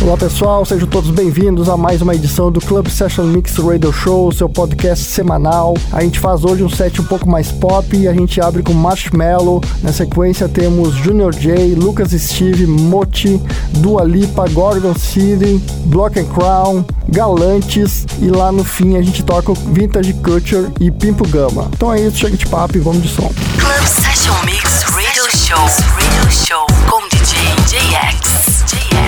Olá pessoal, sejam todos bem-vindos a mais uma edição do Club Session Mix Radio Show, seu podcast semanal. A gente faz hoje um set um pouco mais pop e a gente abre com Marshmallow. Na sequência temos Junior J, Lucas Steve, Moti, Dua Lipa, Gordon City, Block and Crown, Galantes e lá no fim a gente toca Vintage Culture e Pimpo Gama. Então é isso, chega de papo e vamos de som. Club Session Mix Radio Show. Radio Show com DJ JX. JX.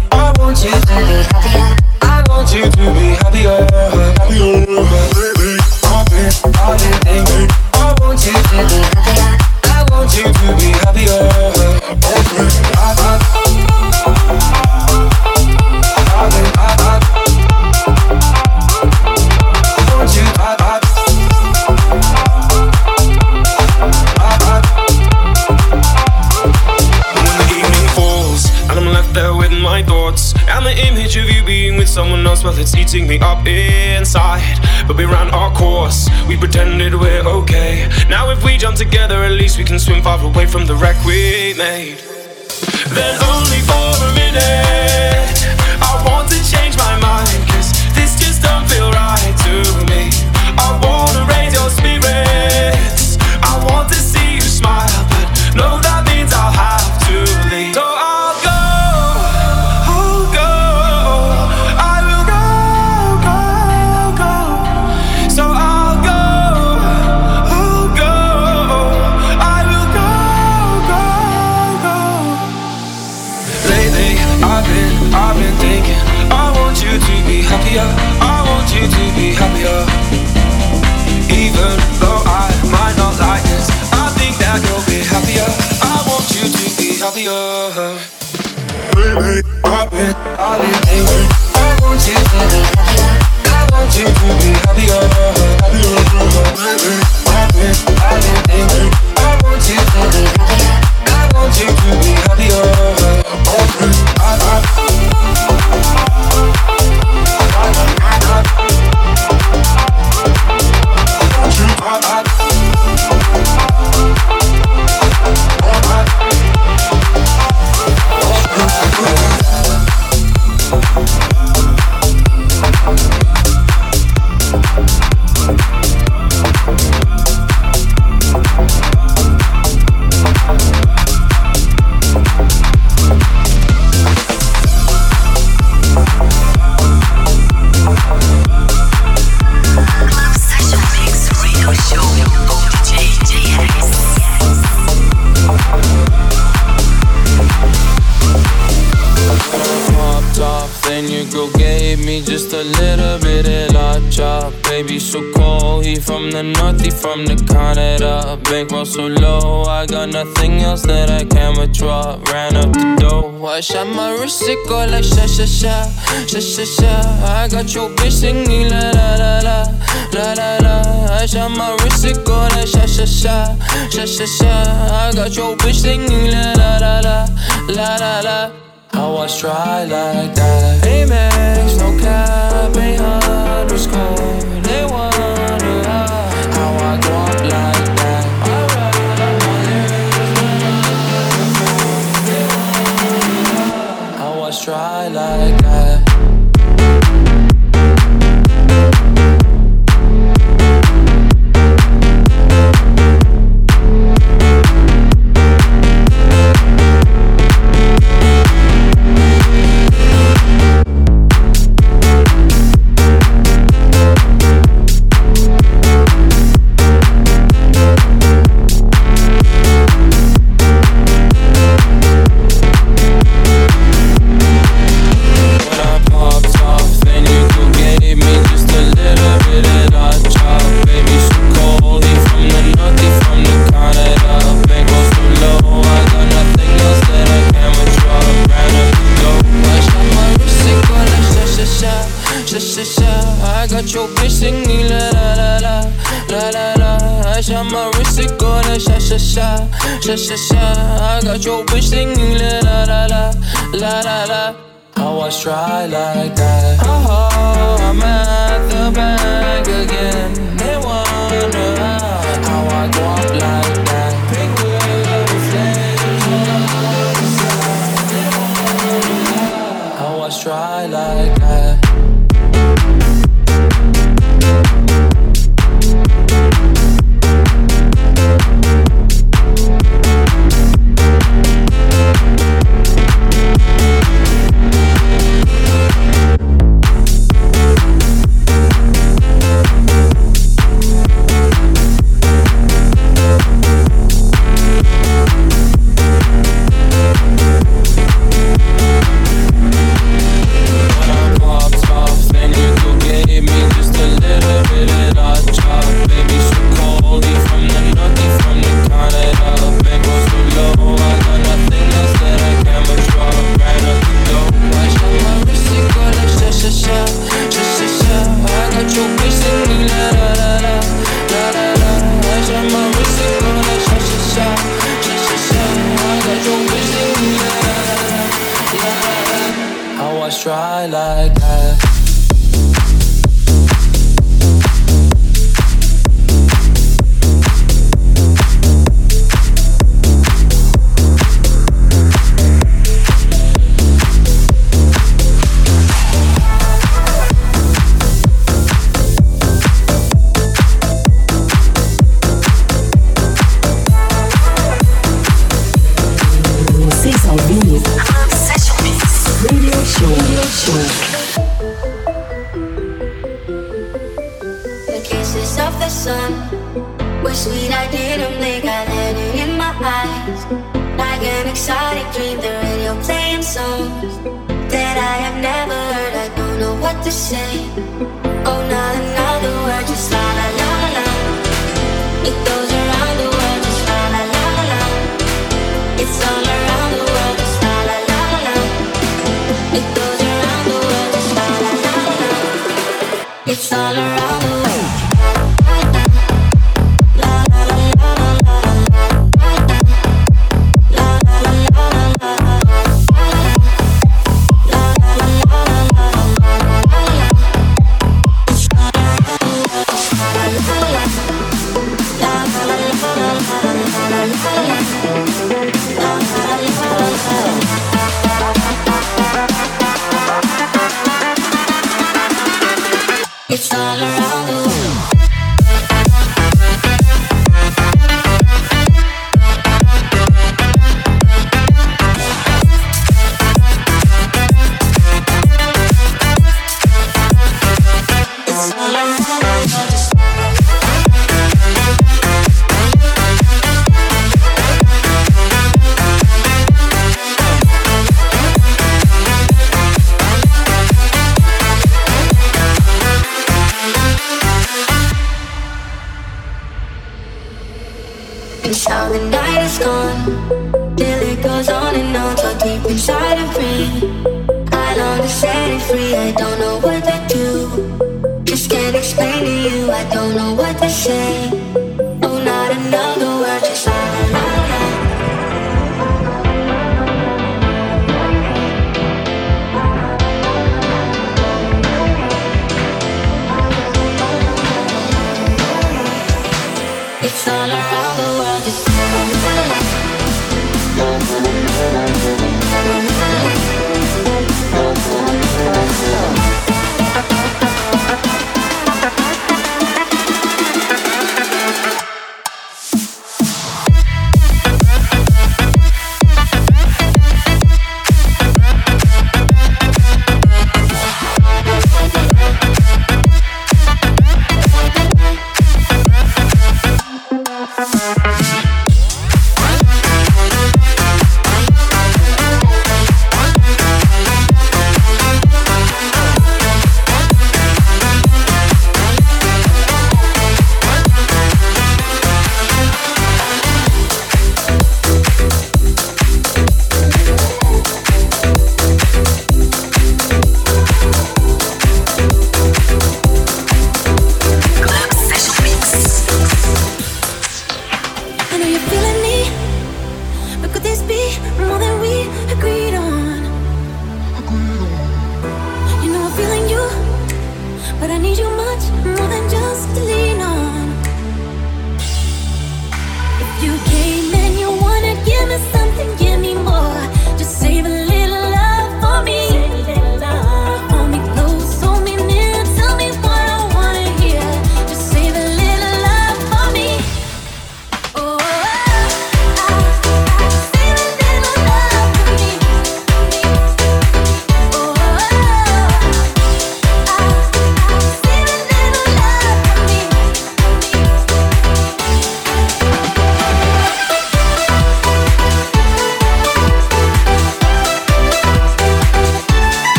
away from the wreck we made. free, I don't know what to do. Just can't explain to you, I don't know what to say.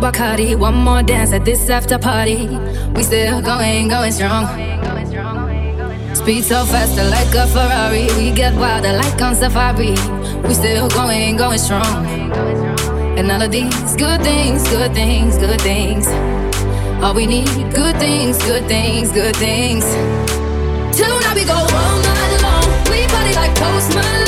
More Bacardi, one more dance at this after party. We still going, going strong. Speed so faster like a Ferrari. We get wilder like on safari. We still going, going strong. And all of these good things, good things, good things. All we need, good things, good things, good things. Tonight we go all night long. We party like Post Malone.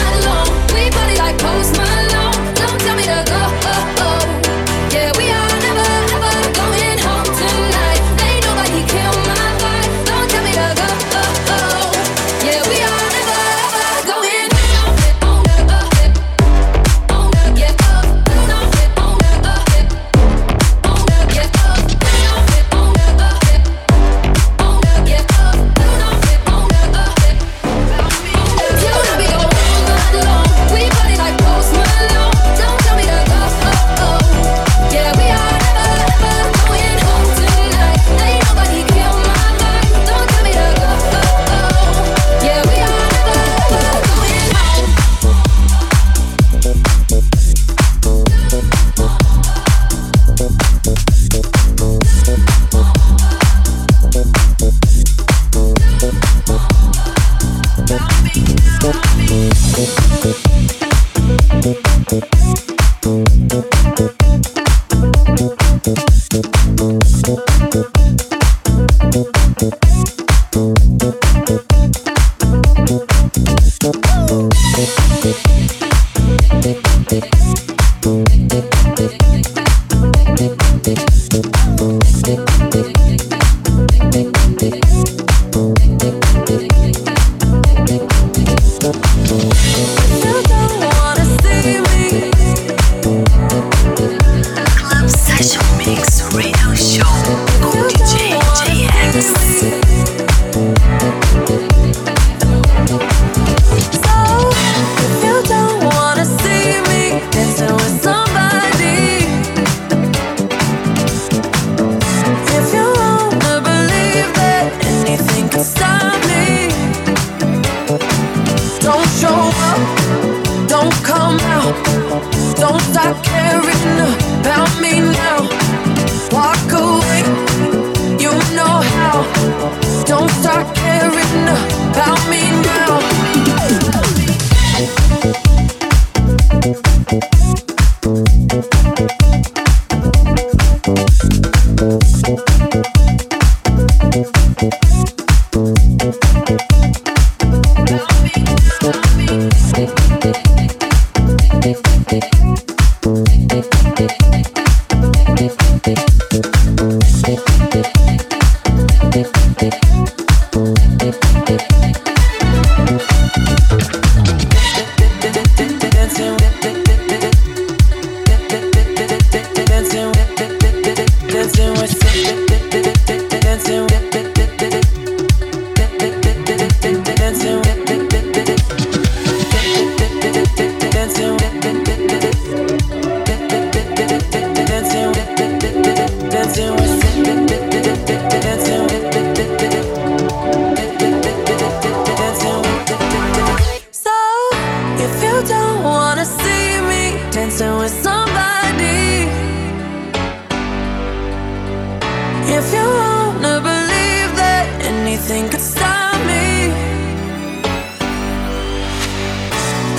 If you wanna believe that anything could stop me,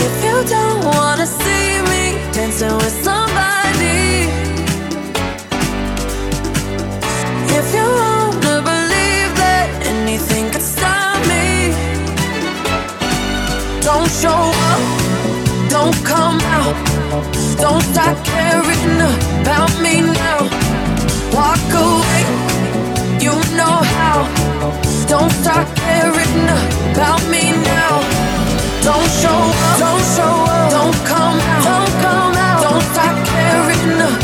if you don't wanna see me dancing with somebody, if you wanna believe that anything could stop me, don't show up, don't come out, don't start caring about me now, walk away you know how. Don't start caring about me now. Don't show up, don't show up, don't come out, don't come out, don't start caring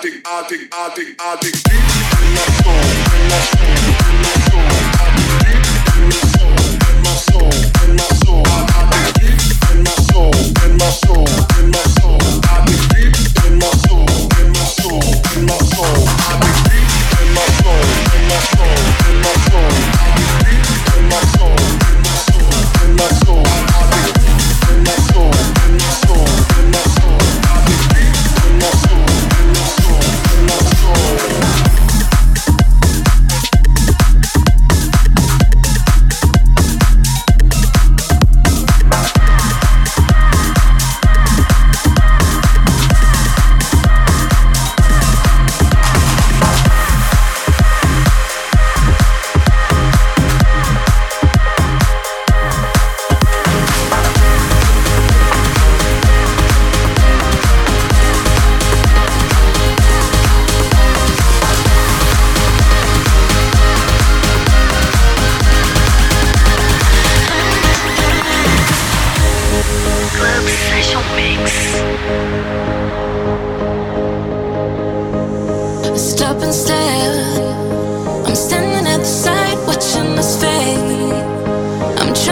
addict, addict, addict, addict.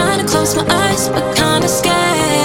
Trying to close my eyes, but kinda scared.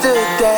The day.